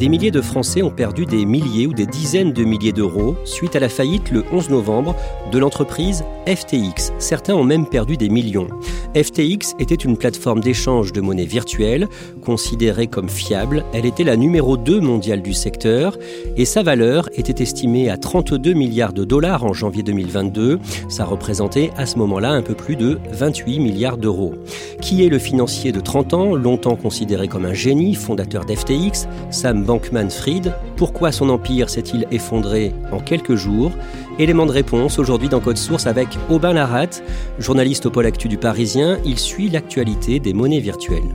Des milliers de Français ont perdu des milliers ou des dizaines de milliers d'euros suite à la faillite le 11 novembre de l'entreprise FTX. Certains ont même perdu des millions. FTX était une plateforme d'échange de monnaie virtuelle considérée comme fiable. Elle était la numéro 2 mondiale du secteur et sa valeur était estimée à 32 milliards de dollars en janvier 2022. Ça représentait à ce moment-là un peu plus de 28 milliards d'euros. Qui est le financier de 30 ans, longtemps considéré comme un génie, fondateur d'FTX Sam Bankman-Fried. Pourquoi son empire s'est-il effondré en quelques jours? Élément de réponse aujourd'hui dans Code Source avec Aubin Larat, journaliste au pôle actu du Parisien. Il suit l'actualité des monnaies virtuelles.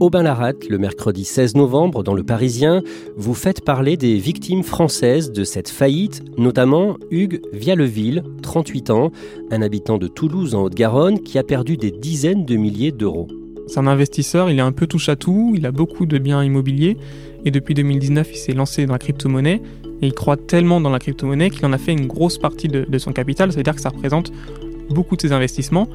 Aubin Larat, le mercredi 16 novembre, dans Le Parisien, vous faites parler des victimes françaises de cette faillite, notamment Hugues Vialeville, 38 ans, un habitant de Toulouse en Haute-Garonne, qui a perdu des dizaines de milliers d'euros. C'est un investisseur, il est un peu touche à tout, il a beaucoup de biens immobiliers, et depuis 2019, il s'est lancé dans la crypto-monnaie, et il croit tellement dans la crypto-monnaie qu'il en a fait une grosse partie de, de son capital, c'est-à-dire que ça représente beaucoup de ses investissements.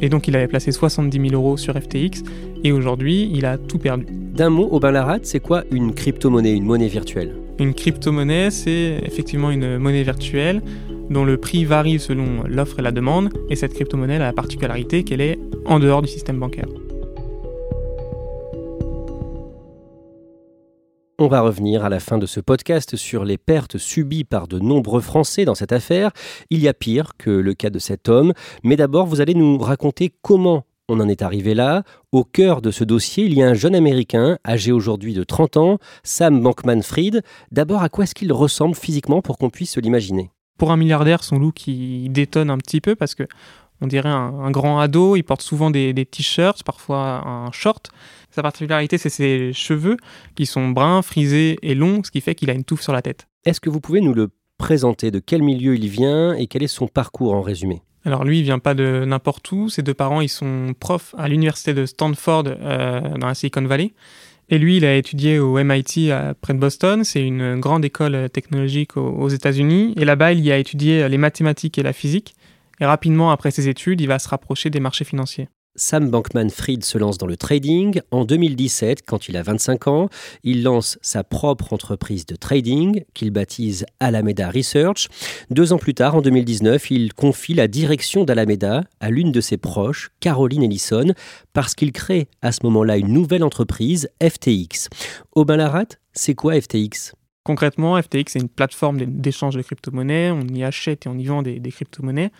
Et donc il avait placé 70 000 euros sur FTX et aujourd'hui il a tout perdu. D'un mot, Aubin Larat, c'est quoi une crypto-monnaie, une monnaie virtuelle? Une crypto-monnaie, c'est effectivement une monnaie virtuelle dont le prix varie selon l'offre et la demande. Et cette crypto-monnaie a la particularité qu'elle est en dehors du système bancaire. On va revenir à la fin de ce podcast sur les pertes subies par de nombreux Français dans cette affaire. Il y a pire que le cas de cet homme, mais d'abord vous allez nous raconter comment on en est arrivé là. Au cœur de ce dossier, il y a un jeune Américain, âgé aujourd'hui de 30 ans, Sam Bankman-Fried. D'abord, à quoi est-ce qu'il ressemble physiquement pour qu'on puisse se l'imaginer? Pour un milliardaire, son look il détonne un petit peu parce que on dirait un, grand ado. Il porte souvent des, des t-shirts, parfois un short. Sa particularité, c'est ses cheveux qui sont bruns, frisés et longs, ce qui fait qu'il a une touffe sur la tête. Est-ce que vous pouvez nous le présenter? De quel milieu il vient et quel est son parcours en résumé? Alors lui, il vient pas de n'importe où. Ses deux parents, ils sont profs à l'université de Stanford euh, dans la Silicon Valley. Et lui, il a étudié au MIT près de Boston. C'est une grande école technologique aux États-Unis. Et là-bas, il y a étudié les mathématiques et la physique. Et rapidement, après ses études, il va se rapprocher des marchés financiers. Sam Bankman-Fried se lance dans le trading. En 2017, quand il a 25 ans, il lance sa propre entreprise de trading qu'il baptise Alameda Research. Deux ans plus tard, en 2019, il confie la direction d'Alameda à l'une de ses proches, Caroline Ellison, parce qu'il crée à ce moment-là une nouvelle entreprise, FTX. Aubin Larat, c'est quoi FTX Concrètement, FTX est une plateforme d'échange de crypto-monnaies. On y achète et on y vend des, des crypto-monnaies.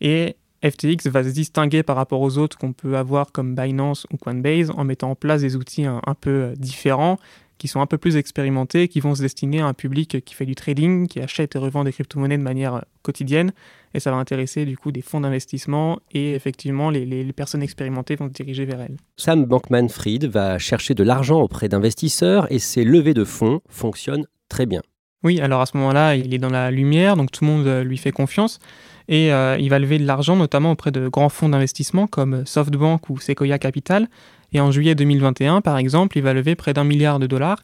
Et FTX va se distinguer par rapport aux autres qu'on peut avoir comme Binance ou Coinbase en mettant en place des outils un, peu euh, différents, qui sont un peu plus expérimentés, qui vont se destiner à un public qui fait du trading, qui achète et revend des crypto-monnaies de manière euh, quotidienne. Et ça va intéresser du coup des fonds d'investissement et effectivement les, les, personnes expérimentées vont se diriger vers elles. Sam Bankman-Fried va chercher de l'argent auprès d'investisseurs et ses levées de fonds fonctionnent très bien. Oui, alors à ce moment-là, il est dans la lumière, donc tout le monde euh, lui fait confiance. Et euh, il va lever de l'argent notamment auprès de grands fonds d'investissement comme SoftBank ou Sequoia Capital. Et en juillet 2021, par exemple, il va lever près d'un milliard de dollars,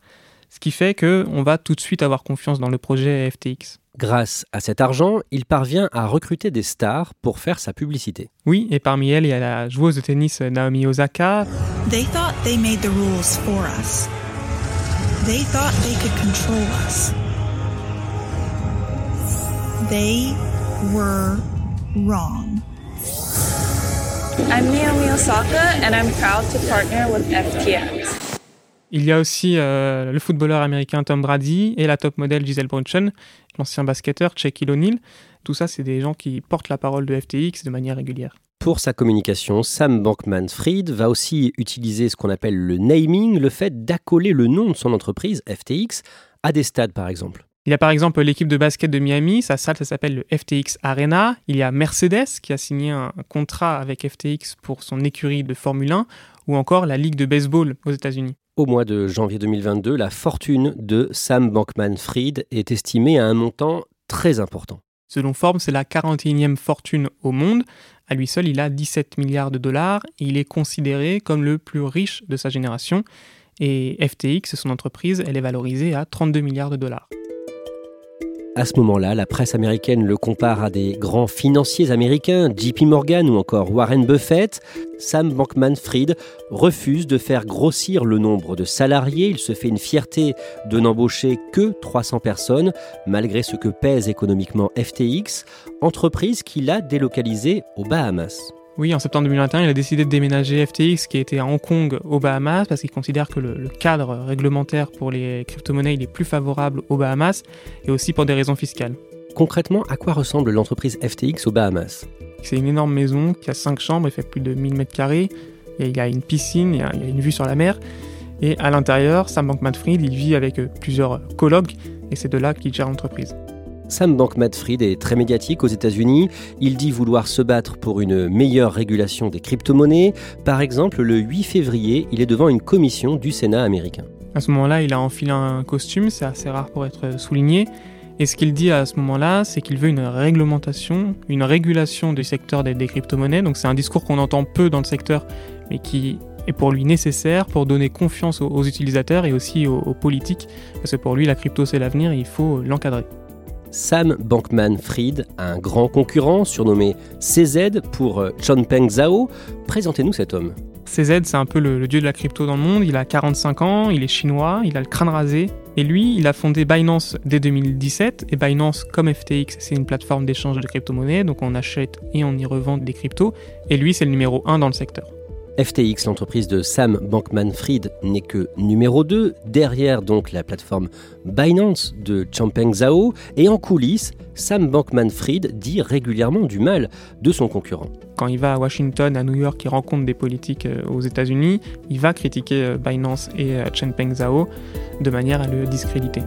ce qui fait qu'on va tout de suite avoir confiance dans le projet FTX. Grâce à cet argent, il parvient à recruter des stars pour faire sa publicité. Oui, et parmi elles, il y a la joueuse de tennis Naomi Osaka. They thought they made the rules for us. They thought they could control us. They were wrong. I'm Naomi Osaka and I'm proud to partner with FTX. Il y a aussi euh, le footballeur américain Tom Brady et la top modèle Giselle Bundchen, l'ancien basketteur Shaquille O'Neal. Tout ça, c'est des gens qui portent la parole de FTX de manière régulière. Pour sa communication, Sam Bankman-Fried va aussi utiliser ce qu'on appelle le naming, le fait d'accoler le nom de son entreprise, FTX, à des stades par exemple. Il y a par exemple l'équipe de basket de Miami, sa salle ça s'appelle le FTX Arena. Il y a Mercedes qui a signé un contrat avec FTX pour son écurie de Formule 1 ou encore la Ligue de baseball aux États-Unis. Au mois de janvier 2022, la fortune de Sam Bankman-Fried est estimée à un montant très important. Selon Forbes, c'est la 41e fortune au monde. À lui seul, il a 17 milliards de dollars et il est considéré comme le plus riche de sa génération. Et FTX, son entreprise, elle est valorisée à 32 milliards de dollars. À ce moment-là, la presse américaine le compare à des grands financiers américains, JP Morgan ou encore Warren Buffett. Sam Bankman-Fried refuse de faire grossir le nombre de salariés. Il se fait une fierté de n'embaucher que 300 personnes, malgré ce que pèse économiquement FTX, entreprise qu'il a délocalisée aux Bahamas. Oui, en septembre 2021, il a décidé de déménager FTX, qui était à Hong Kong, aux Bahamas, parce qu'il considère que le, cadre réglementaire pour les crypto-monnaies est plus favorable aux Bahamas, et aussi pour des raisons fiscales. Concrètement, à quoi ressemble l'entreprise FTX aux Bahamas? C'est une énorme maison qui a 5 chambres, elle fait plus de 1000 mètres carrés, il y a une piscine, il y a, une vue sur la mer, et à l'intérieur, Sam Bankman-Fried, il vit avec plusieurs colocs, et c'est de là qu'il gère l'entreprise. Sam Bankman-Fried est très médiatique aux États-Unis. Il dit vouloir se battre pour une meilleure régulation des crypto-monnaies. Par exemple, le 8 février, il est devant une commission du Sénat américain. À ce moment-là, il a enfilé un costume, c'est assez rare pour être souligné. Et ce qu'il dit à ce moment-là, c'est qu'il veut une réglementation, une régulation du secteur des, crypto-monnaies. Donc c'est un discours qu'on entend peu dans le secteur, mais qui est pour lui nécessaire pour donner confiance aux, utilisateurs et aussi aux, aux politiques. Parce que pour lui, la crypto, c'est l'avenir il faut l'encadrer. Sam Bankman-Fried un grand concurrent surnommé CZ pour euh, Chonpeng Zhao. Présentez-nous cet homme. CZ, c'est un peu le, dieu de la crypto dans le monde. Il a 45 ans, il est chinois, il a le crâne rasé. Et lui, il a fondé Binance dès 2017. Et Binance, comme FTX, c'est une plateforme d'échange de crypto-monnaies. Donc on achète et on y revend des cryptos. Et lui, c'est le numéro 1 dans le secteur. FTX, l'entreprise de Sam Bankman-Fried, n'est que numéro 2, derrière donc la plateforme Binance de Champeng Zhao, et en coulisses, Sam Bankman-Fried dit régulièrement du mal de son concurrent. Quand il va à Washington, à New York, il rencontre des politiques euh, aux États-Unis, il va critiquer euh, Binance et euh, Champeng Zhao de manière à le discréditer.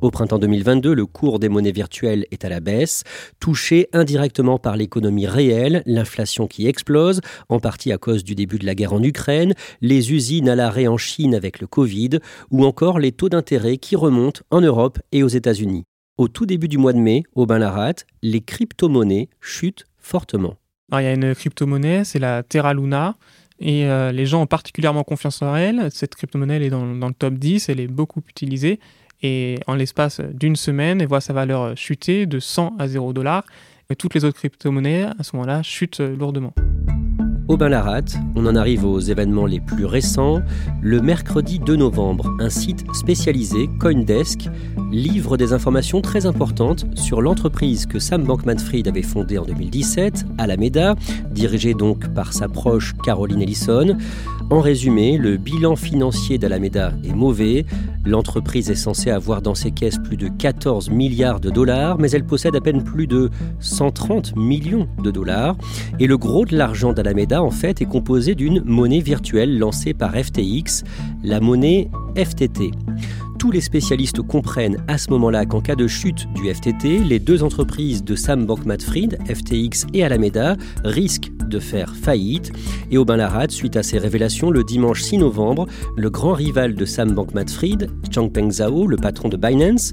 Au printemps 2022, le cours des monnaies virtuelles est à la baisse, touché indirectement par l'économie réelle, l'inflation qui explose, en partie à cause du début de la guerre en Ukraine, les usines à l'arrêt en Chine avec le Covid, ou encore les taux d'intérêt qui remontent en Europe et aux États-Unis. Au tout début du mois de mai, au Bain-Larat, les crypto-monnaies chutent fortement. il y a une crypto-monnaie, c'est la Terra Luna. Et euh, les gens ont particulièrement confiance en elle. Cette crypto-monnaie, elle est dans, dans, le top 10, elle est beaucoup utilisée. Et en l'espace d'une semaine, elle voit sa valeur chuter de 100 à 0 dollars. Toutes les autres crypto-monnaies, à ce moment-là, chutent lourdement. Aubin Larat, on en arrive aux événements les plus récents. Le mercredi 2 novembre, un site spécialisé, Coindesk, livre des informations très importantes sur l'entreprise que Sam Bankman-Fried avait fondée en 2017, Alameda, dirigée donc par sa proche Caroline Ellison. En résumé, le bilan financier d'Alameda est mauvais. L'entreprise est censée avoir dans ses caisses plus de 14 milliards de dollars, mais elle possède à peine plus de 130 millions de dollars. Et le gros de l'argent d'Alameda, en fait, est composé d'une monnaie virtuelle lancée par FTX, la monnaie FTT tous les spécialistes comprennent à ce moment-là qu'en cas de chute du FTT, les deux entreprises de Sam Bankman-Fried, FTX et Alameda, risquent de faire faillite. Et Aubin Larad, suite à ces révélations, le dimanche 6 novembre, le grand rival de Sam Bankman-Fried, Changpeng Zhao, le patron de Binance,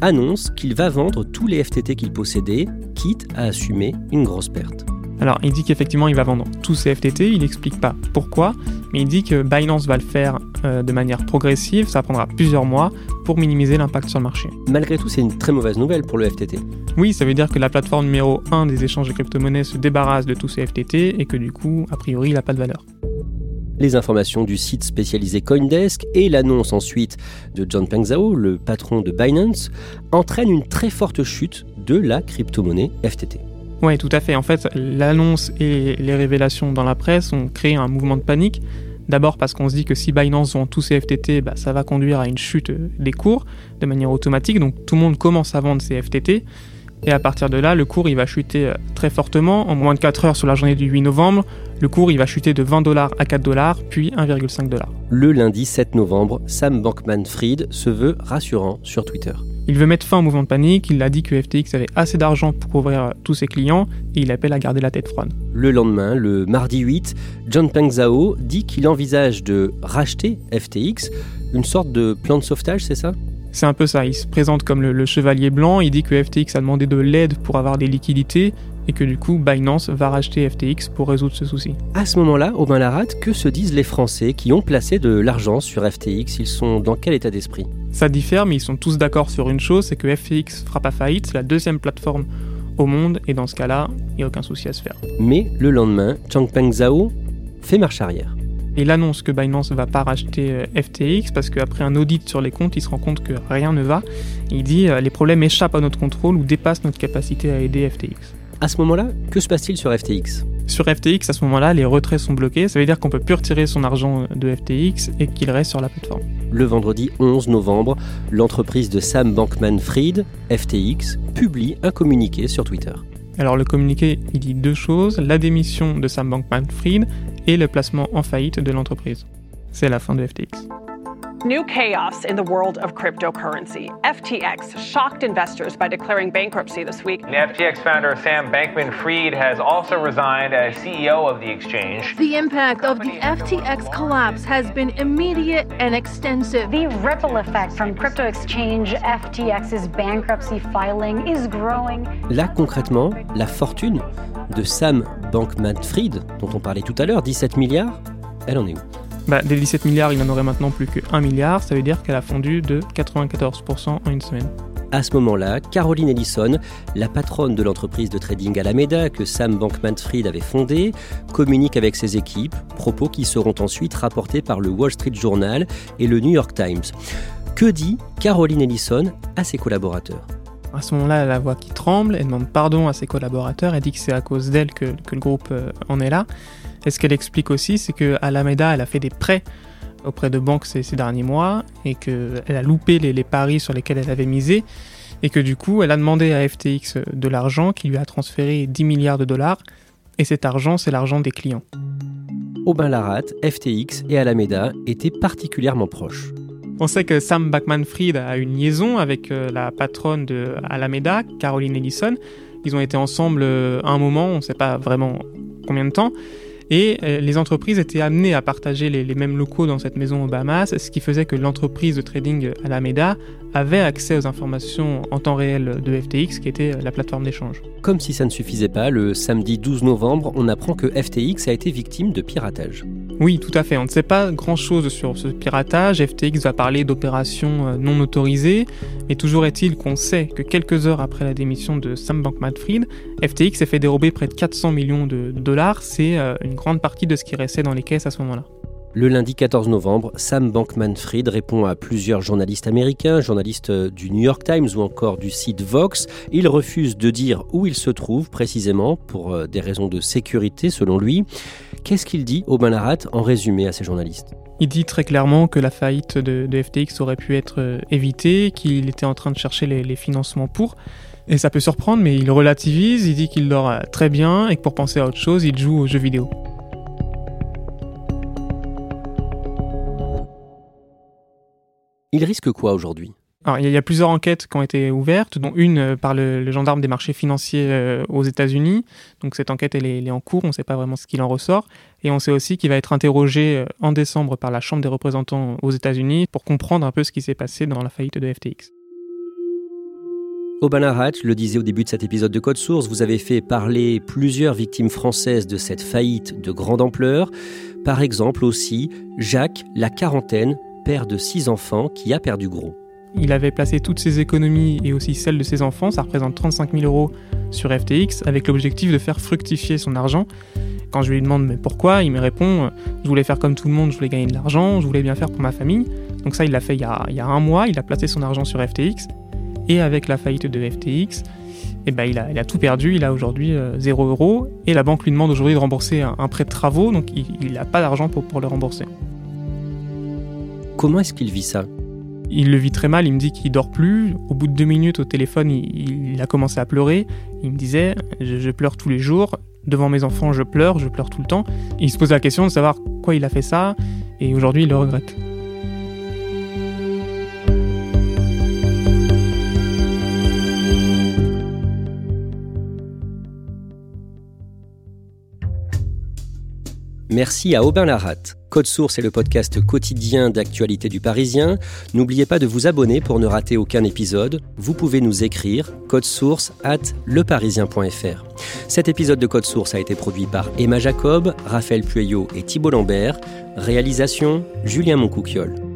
annonce qu'il va vendre tous les FTT qu'il possédait, quitte à assumer une grosse perte. Alors, il dit qu'effectivement, il va vendre tous ses FTT, il n'explique pas pourquoi, mais il dit que Binance va le faire euh, de manière progressive, ça prendra plusieurs mois pour minimiser l'impact sur le marché. Malgré tout, c'est une très mauvaise nouvelle pour le FTT. Oui, ça veut dire que la plateforme numéro 1 des échanges de crypto-monnaies se débarrasse de tous ses FTT et que du coup, a priori, il n'a pas de valeur. Les informations du site spécialisé Coindesk et l'annonce ensuite de John Peng Zhao, le patron de Binance, entraînent une très forte chute de la crypto-monnaie FTT. Oui, tout à fait. En fait, l'annonce et les révélations dans la presse ont créé un mouvement de panique. D'abord parce qu'on se dit que si Binance vend tous ses FTT, bah, ça va conduire à une chute des cours de manière automatique. Donc tout le monde commence à vendre ses FTT. Et à partir de là, le cours il va chuter euh, très fortement. En moins de 4 heures sur la journée du 8 novembre, le cours il va chuter de 20 dollars à 4 dollars, puis 1,5 dollars. Le lundi 7 novembre, Sam Bankman-Fried se veut rassurant sur Twitter. Il veut mettre fin au mouvement de panique, il a dit que FTX avait assez d'argent pour couvrir tous ses clients et il appelle à garder la tête froide. Le lendemain, le mardi 8, John Peng Zhao dit qu'il envisage de racheter FTX, une sorte de plan de sauvetage, c'est ça? C'est un peu ça, il se présente comme le, chevalier blanc, il dit que FTX a demandé de l'aide pour avoir des liquidités et que du coup Binance va racheter FTX pour résoudre ce souci. À ce moment-là, Aubin Larat, que se disent les Français qui ont placé de l'argent sur FTX Ils sont dans quel état d'esprit? Ça diffère, mais ils sont tous d'accord sur une chose, c'est que FTX fera pas faillite, c'est la deuxième plateforme au monde et dans ce cas-là, il n'y a aucun souci à se faire. Mais le lendemain, Changpeng Zhao fait marche arrière. Il annonce que Binance ne va pas racheter euh, FTX parce qu'après un audit sur les comptes, il se rend compte que rien ne va. Il dit euh, les problèmes échappent à notre contrôle ou dépassent notre capacité à aider FTX. À ce moment-là, que se passe-t-il sur FTX Sur FTX, à ce moment-là, les retraits sont bloqués. Ça veut dire qu'on peut plus retirer son argent de FTX et qu'il reste sur la plateforme. Le vendredi 11 novembre, l'entreprise de Sam Bankman-Fried, FTX, publie un communiqué sur Twitter. Alors le communiqué, il dit deux choses, la démission de Sam Bankman-Fried et le placement en faillite de l'entreprise. C'est la fin de FTX. New chaos in the world of cryptocurrency. FTX shocked investors by declaring bankruptcy this week. The FTX founder Sam Bankman Fried has also resigned as CEO of the exchange. The impact of the FTX collapse has been immediate and extensive. The ripple effect from crypto exchange FTX's bankruptcy filing is growing. Là, concrètement, la fortune de Sam Bankman-Fried, dont on parlait tout à l'heure, 17 milliards, elle en est où bah, des 17 milliards, il n'en aurait maintenant plus que 1 milliard, ça veut dire qu'elle a fondu de 94% en une semaine. À ce moment-là, Caroline Ellison, la patronne de l'entreprise de trading Alameda que Sam Bankman-Fried avait fondée, communique avec ses équipes, propos qui seront ensuite rapportés par le Wall Street Journal et le New York Times. Que dit Caroline Ellison à ses collaborateurs? À ce moment-là, elle a la voix qui tremble, elle demande pardon à ses collaborateurs, elle dit que c'est à cause d'elle que, le groupe euh, en est là. Et ce qu'elle explique aussi, c'est que Alameda, elle a fait des prêts auprès de banques ces, derniers mois et qu'elle a loupé les, paris sur lesquels elle avait misé et que du coup, elle a demandé à FTX de l'argent qui lui a transféré 10 milliards de dollars et cet argent, c'est l'argent des clients. Aubin Larat, FTX et Alameda étaient particulièrement proches. On sait que Sam Backman-Fried a une liaison avec euh, la patronne de Alameda, Caroline Ellison. Ils ont été ensemble euh, un moment, on ne sait pas vraiment combien de temps. Et euh, les entreprises étaient amenées à partager les, mêmes locaux dans cette maison au Bahamas, ce qui faisait que l'entreprise de trading Alameda avait accès aux informations en temps réel de FTX, qui était la plateforme d'échange. Comme si ça ne suffisait pas, le samedi 12 novembre, on apprend que FTX a été victime de piratage. Oui, tout à fait. On ne sait pas grand-chose sur ce piratage. FTX va parler d'opérations euh, non autorisées, mais toujours est-il qu'on sait que quelques heures après la démission de Sam Bankman-Fried, FTX s'est fait dérober près de 400 millions de dollars. C'est euh, une grande partie de ce qui restait dans les caisses à ce moment-là. Le lundi 14 novembre, Sam Bankman-Fried répond à plusieurs journalistes américains, journalistes du New York Times ou encore du site Vox. Il refuse de dire où il se trouve précisément pour euh, des raisons de sécurité selon lui. Qu'est-ce qu'il dit au Banarat en résumé à ces journalistes? Il dit très clairement que la faillite de, FTX aurait pu être euh, évitée, qu'il était en train de chercher les, les financements pour. Et ça peut surprendre, mais il relativise, il dit qu'il dort euh, très bien et que pour penser à autre chose, il joue aux jeux vidéo. Il risque quoi aujourd'hui? Il y, a plusieurs enquêtes qui ont été ouvertes, dont une euh, par le, gendarme des marchés financiers euh, aux États-Unis. Donc cette enquête, est, en cours, on ne sait pas vraiment ce qu'il en ressort. Et on sait aussi qu'il va être interrogé euh, en décembre par la Chambre des représentants aux États-Unis pour comprendre un peu ce qui s'est passé dans la faillite de FTX. Larat, je le disais au début de cet épisode de Code Source, vous avez fait parler plusieurs victimes françaises de cette faillite de grande ampleur. Par exemple aussi Jacques, la quarantaine, père de six enfants, qui a perdu gros. Il avait placé toutes ses économies et aussi celles de ses enfants, ça représente 35 000 euros sur FTX, avec l'objectif de faire fructifier son argent. Quand je lui demande mais pourquoi, il me répond je voulais faire comme tout le monde, je voulais gagner de l'argent, je voulais bien faire pour ma famille. Donc ça, il l'a fait il y, a, un mois, il a placé son argent sur FTX. Et avec la faillite de FTX, eh ben, il, a, tout perdu, il a aujourd'hui 0 euh, euros. Et la banque lui demande aujourd'hui de rembourser un, prêt de travaux, donc il n'a pas d'argent pour le rembourser. Comment est-ce qu'il vit ça? Il le vit très mal, il me dit qu'il dort plus. Au bout de deux minutes au téléphone, il, a commencé à pleurer. Il me disait je, je, pleure tous les jours, devant mes enfants je pleure, je pleure tout le temps. il se pose la question de savoir pourquoi il a fait ça, et aujourd'hui il le regrette. Merci à Aubin Larat. Code Source est le podcast quotidien d'actualité du Parisien. N'oubliez pas de vous abonner pour ne rater aucun épisode. Vous pouvez nous écrire code source at leparisien.fr. Cet épisode de Code Source a été produit par Emma Jacob, Raphaël Pueyo et Thibault Lambert. Réalisation Julien Moncouquiole.